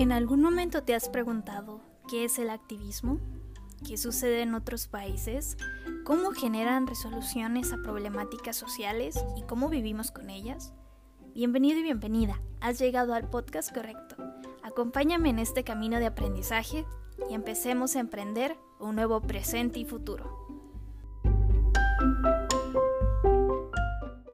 ¿En algún momento te has preguntado qué es el activismo? ¿Qué sucede en otros países? ¿Cómo generan resoluciones a problemáticas sociales y cómo vivimos con ellas? Bienvenido y bienvenida, has llegado al podcast correcto. Acompáñame en este camino de aprendizaje y empecemos a emprender un nuevo presente y futuro.